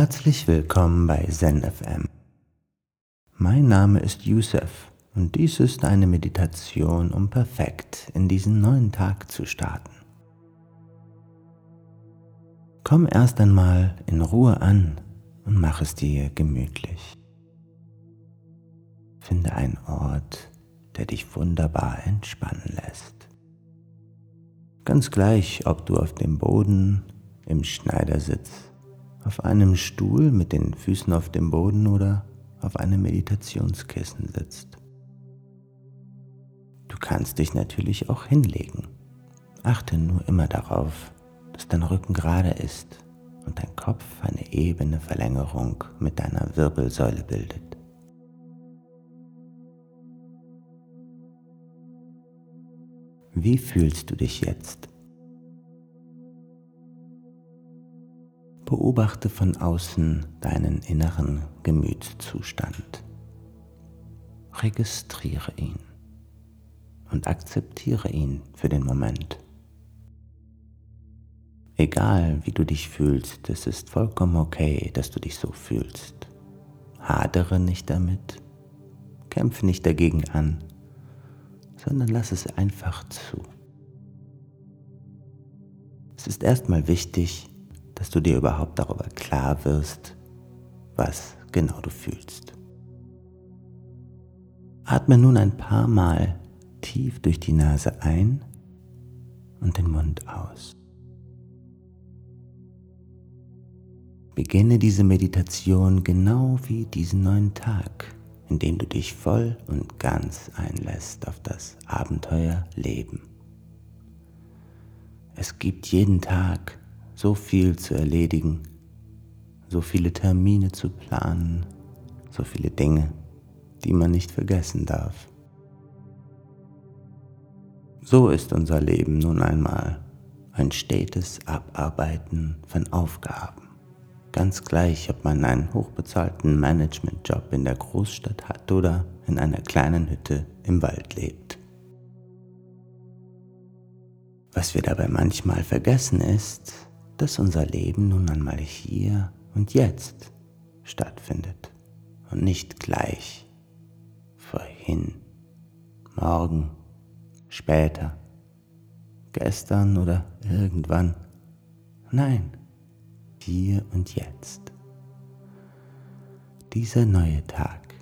Herzlich willkommen bei ZenFM. Mein Name ist Yusuf und dies ist eine Meditation, um perfekt in diesen neuen Tag zu starten. Komm erst einmal in Ruhe an und mach es dir gemütlich. Finde einen Ort, der dich wunderbar entspannen lässt. Ganz gleich, ob du auf dem Boden, im Schneidersitz, auf einem Stuhl mit den Füßen auf dem Boden oder auf einem Meditationskissen sitzt. Du kannst dich natürlich auch hinlegen. Achte nur immer darauf, dass dein Rücken gerade ist und dein Kopf eine ebene Verlängerung mit deiner Wirbelsäule bildet. Wie fühlst du dich jetzt? Beobachte von außen deinen inneren Gemütszustand. Registriere ihn und akzeptiere ihn für den Moment. Egal wie du dich fühlst, es ist vollkommen okay, dass du dich so fühlst. Hadere nicht damit, kämpfe nicht dagegen an, sondern lass es einfach zu. Es ist erstmal wichtig, dass du dir überhaupt darüber klar wirst, was genau du fühlst. Atme nun ein paar Mal tief durch die Nase ein und den Mund aus. Beginne diese Meditation genau wie diesen neuen Tag, indem du dich voll und ganz einlässt auf das Abenteuer Leben. Es gibt jeden Tag so viel zu erledigen, so viele Termine zu planen, so viele Dinge, die man nicht vergessen darf. So ist unser Leben nun einmal ein stetes Abarbeiten von Aufgaben. Ganz gleich, ob man einen hochbezahlten Managementjob in der Großstadt hat oder in einer kleinen Hütte im Wald lebt. Was wir dabei manchmal vergessen ist, dass unser Leben nun einmal hier und jetzt stattfindet und nicht gleich, vorhin, morgen, später, gestern oder irgendwann. Nein, hier und jetzt. Dieser neue Tag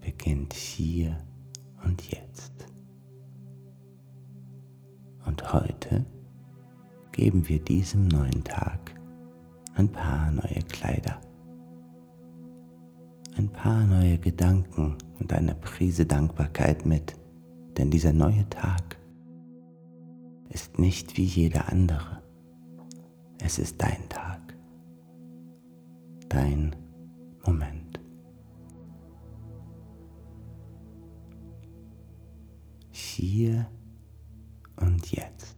beginnt hier und jetzt. Und heute geben wir diesem neuen Tag ein paar neue Kleider, ein paar neue Gedanken und eine Prise Dankbarkeit mit, denn dieser neue Tag ist nicht wie jeder andere. Es ist dein Tag, dein Moment. Hier und jetzt.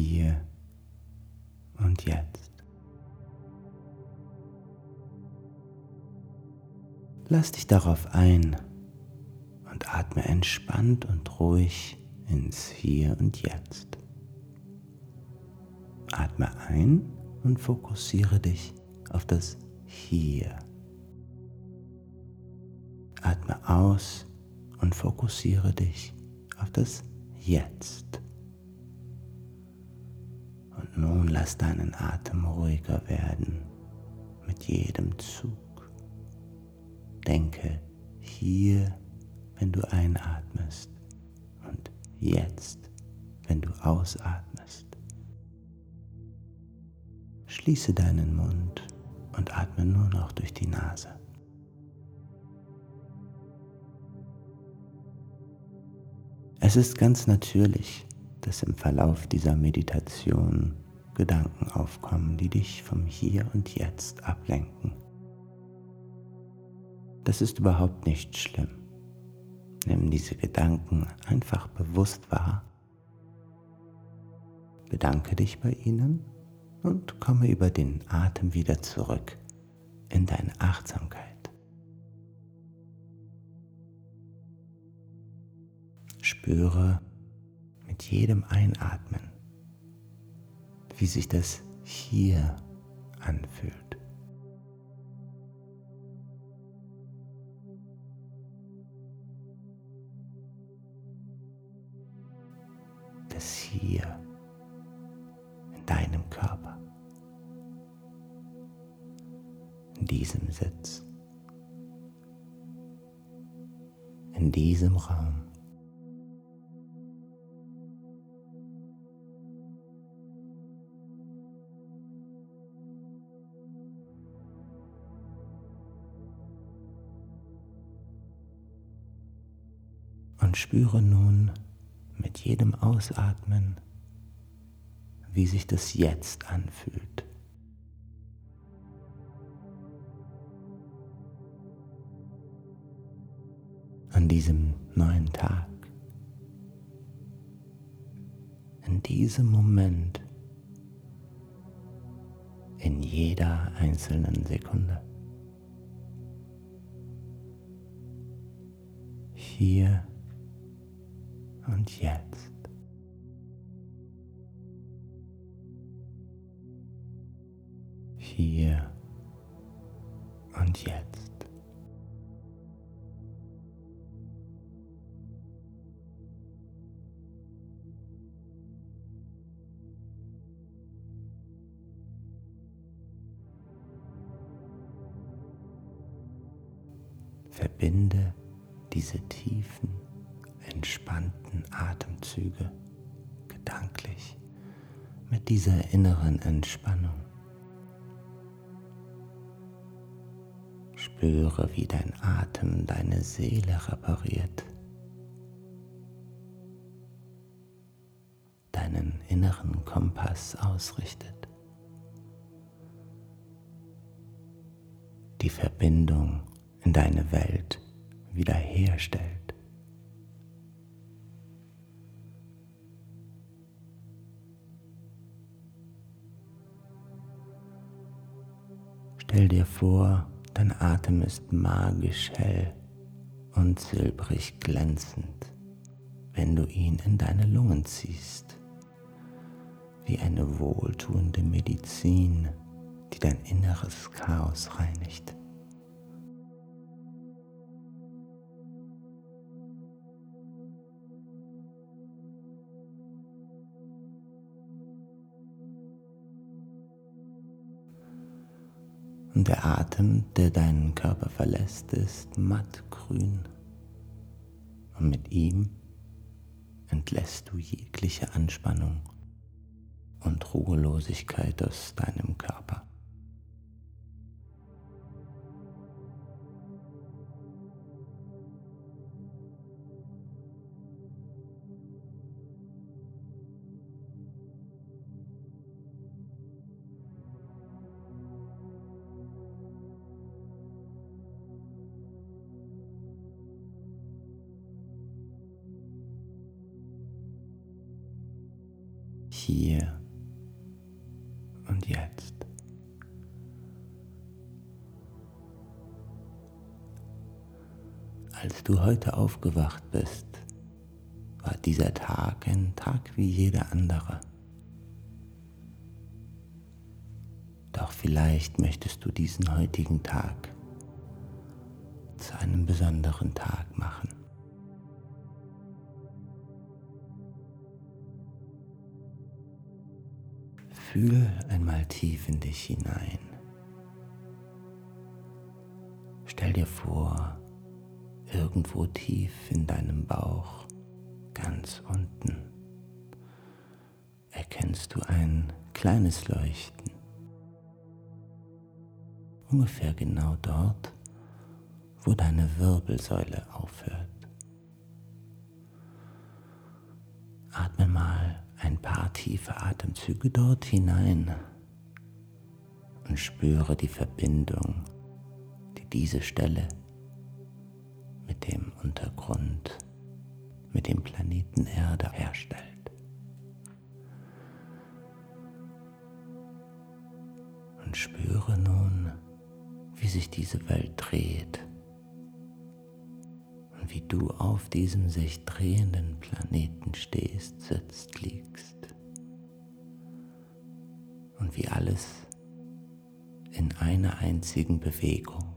Hier und jetzt. Lass dich darauf ein und atme entspannt und ruhig ins Hier und Jetzt. Atme ein und fokussiere dich auf das Hier. Atme aus und fokussiere dich auf das Jetzt. Nun lass deinen Atem ruhiger werden mit jedem Zug. Denke hier, wenn du einatmest und jetzt, wenn du ausatmest. Schließe deinen Mund und atme nur noch durch die Nase. Es ist ganz natürlich, dass im Verlauf dieser Meditation Gedanken aufkommen, die dich vom Hier und Jetzt ablenken. Das ist überhaupt nicht schlimm. Nimm diese Gedanken einfach bewusst wahr, bedanke dich bei ihnen und komme über den Atem wieder zurück in deine Achtsamkeit. Spüre, mit jedem Einatmen, wie sich das hier anfühlt. Das hier in deinem Körper, in diesem Sitz, in diesem Raum. Spüre nun mit jedem Ausatmen, wie sich das jetzt anfühlt. An diesem neuen Tag, in diesem Moment, in jeder einzelnen Sekunde. Hier und jetzt. Hier und jetzt. Verbinde diese tiefen entspannten Atemzüge gedanklich mit dieser inneren Entspannung. Spüre, wie dein Atem deine Seele repariert, deinen inneren Kompass ausrichtet, die Verbindung in deine Welt wiederherstellt. Stell dir vor, dein Atem ist magisch hell und silbrig glänzend, wenn du ihn in deine Lungen ziehst, wie eine wohltuende Medizin, die dein inneres Chaos reinigt. Und der Atem, der deinen Körper verlässt, ist mattgrün. Und mit ihm entlässt du jegliche Anspannung und Ruhelosigkeit aus deinem Körper. Hier und jetzt. Als du heute aufgewacht bist, war dieser Tag ein Tag wie jeder andere. Doch vielleicht möchtest du diesen heutigen Tag zu einem besonderen Tag machen. Fühl einmal tief in dich hinein. Stell dir vor, irgendwo tief in deinem Bauch, ganz unten, erkennst du ein kleines Leuchten. Ungefähr genau dort, wo deine Wirbelsäule aufhört. Atme mal ein paar tiefe Atemzüge dort hinein und spüre die Verbindung, die diese Stelle mit dem Untergrund, mit dem Planeten Erde herstellt. Und spüre nun, wie sich diese Welt dreht wie du auf diesem sich drehenden Planeten stehst, sitzt, liegst. und wie alles in einer einzigen Bewegung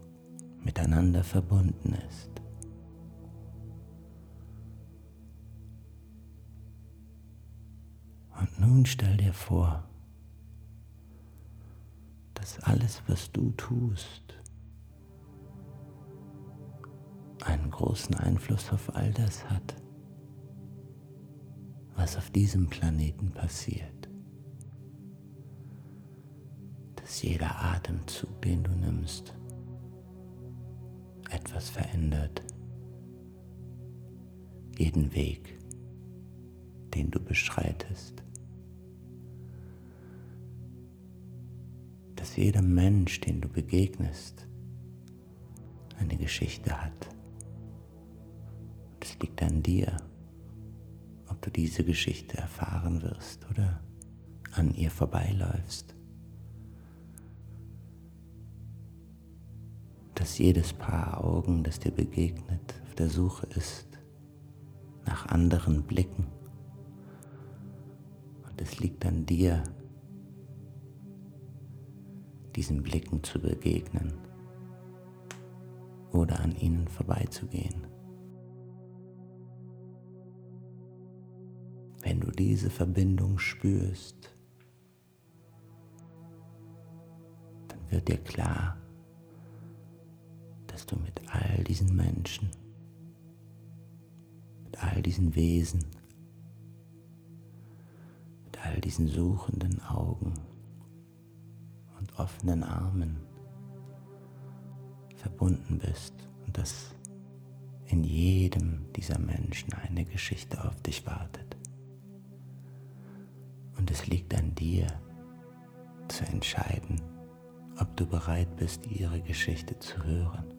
miteinander verbunden ist. Und nun stell dir vor, dass alles, was du tust, einen großen Einfluss auf all das hat, was auf diesem Planeten passiert. Dass jeder Atemzug, den du nimmst, etwas verändert. Jeden Weg, den du beschreitest. Dass jeder Mensch, den du begegnest, eine Geschichte hat. Liegt an dir, ob du diese Geschichte erfahren wirst oder an ihr vorbeiläufst. dass jedes Paar Augen, das dir begegnet, auf der Suche ist nach anderen Blicken. Und es liegt an dir, diesen Blicken zu begegnen oder an ihnen vorbeizugehen. Wenn du diese Verbindung spürst, dann wird dir klar, dass du mit all diesen Menschen, mit all diesen Wesen, mit all diesen suchenden Augen und offenen Armen verbunden bist und dass in jedem dieser Menschen eine Geschichte auf dich wartet. Und es liegt an dir zu entscheiden, ob du bereit bist, ihre Geschichte zu hören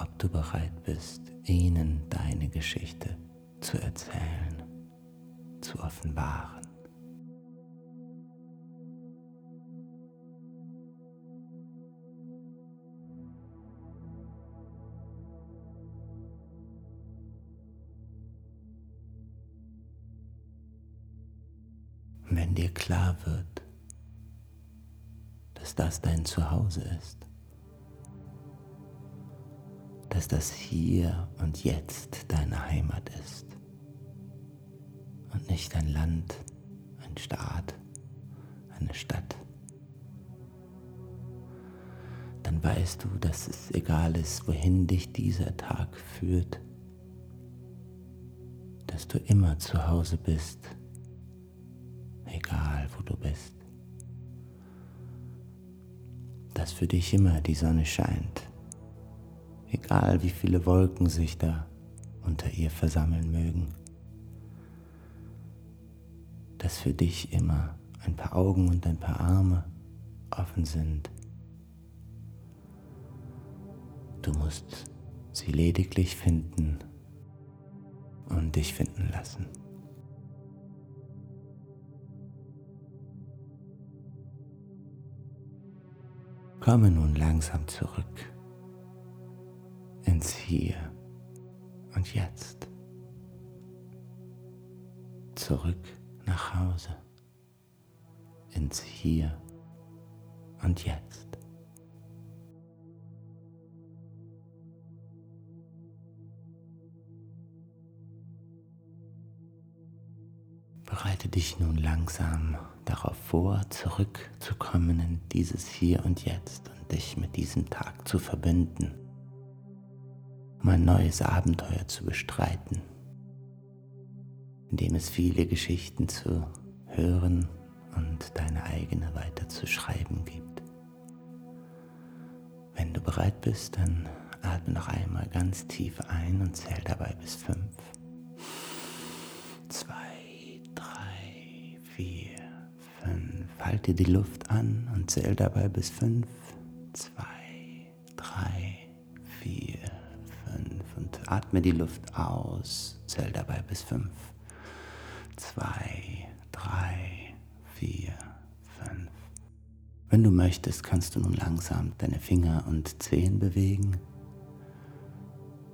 ob du bereit bist, ihnen deine Geschichte zu erzählen, zu offenbaren. Wenn dir klar wird, dass das dein Zuhause ist, dass das Hier und Jetzt deine Heimat ist. Und nicht ein Land, ein Staat, eine Stadt. Dann weißt du, dass es egal ist, wohin dich dieser Tag führt, dass du immer zu Hause bist, egal wo du bist, dass für dich immer die Sonne scheint egal wie viele Wolken sich da unter ihr versammeln mögen, dass für dich immer ein paar Augen und ein paar Arme offen sind. Du musst sie lediglich finden und dich finden lassen. Komme nun langsam zurück ins Hier und Jetzt. Zurück nach Hause, ins Hier und Jetzt. Dich nun langsam darauf vor, zurückzukommen in dieses Hier und Jetzt und dich mit diesem Tag zu verbinden um ein neues Abenteuer zu bestreiten, in dem es viele Geschichten zu hören und deine eigene weiterzuschreiben gibt. Wenn du bereit bist, dann atme noch einmal ganz tief ein und zähl dabei bis fünf. Halte die Luft an und zähl dabei bis fünf. Zwei, drei, vier, atme die Luft aus, zähl dabei bis fünf. Zwei, drei, vier, fünf. Wenn du möchtest, kannst du nun langsam deine Finger und Zehen bewegen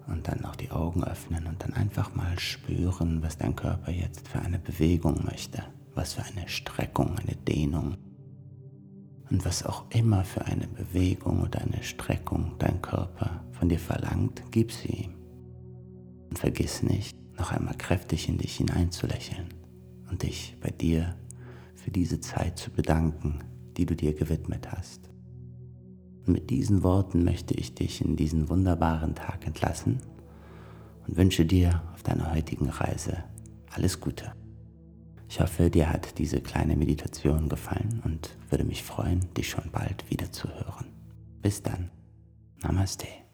und dann auch die Augen öffnen und dann einfach mal spüren, was dein Körper jetzt für eine Bewegung möchte, was für eine Streckung, eine Dehnung und was auch immer für eine Bewegung oder eine Streckung dein Körper von dir verlangt, gib sie ihm. Und vergiss nicht, noch einmal kräftig in dich hineinzulächeln und dich bei dir für diese Zeit zu bedanken, die du dir gewidmet hast. Und mit diesen Worten möchte ich dich in diesen wunderbaren Tag entlassen und wünsche dir auf deiner heutigen Reise alles Gute. Ich hoffe, dir hat diese kleine Meditation gefallen und würde mich freuen, dich schon bald wieder zu hören. Bis dann. Namaste.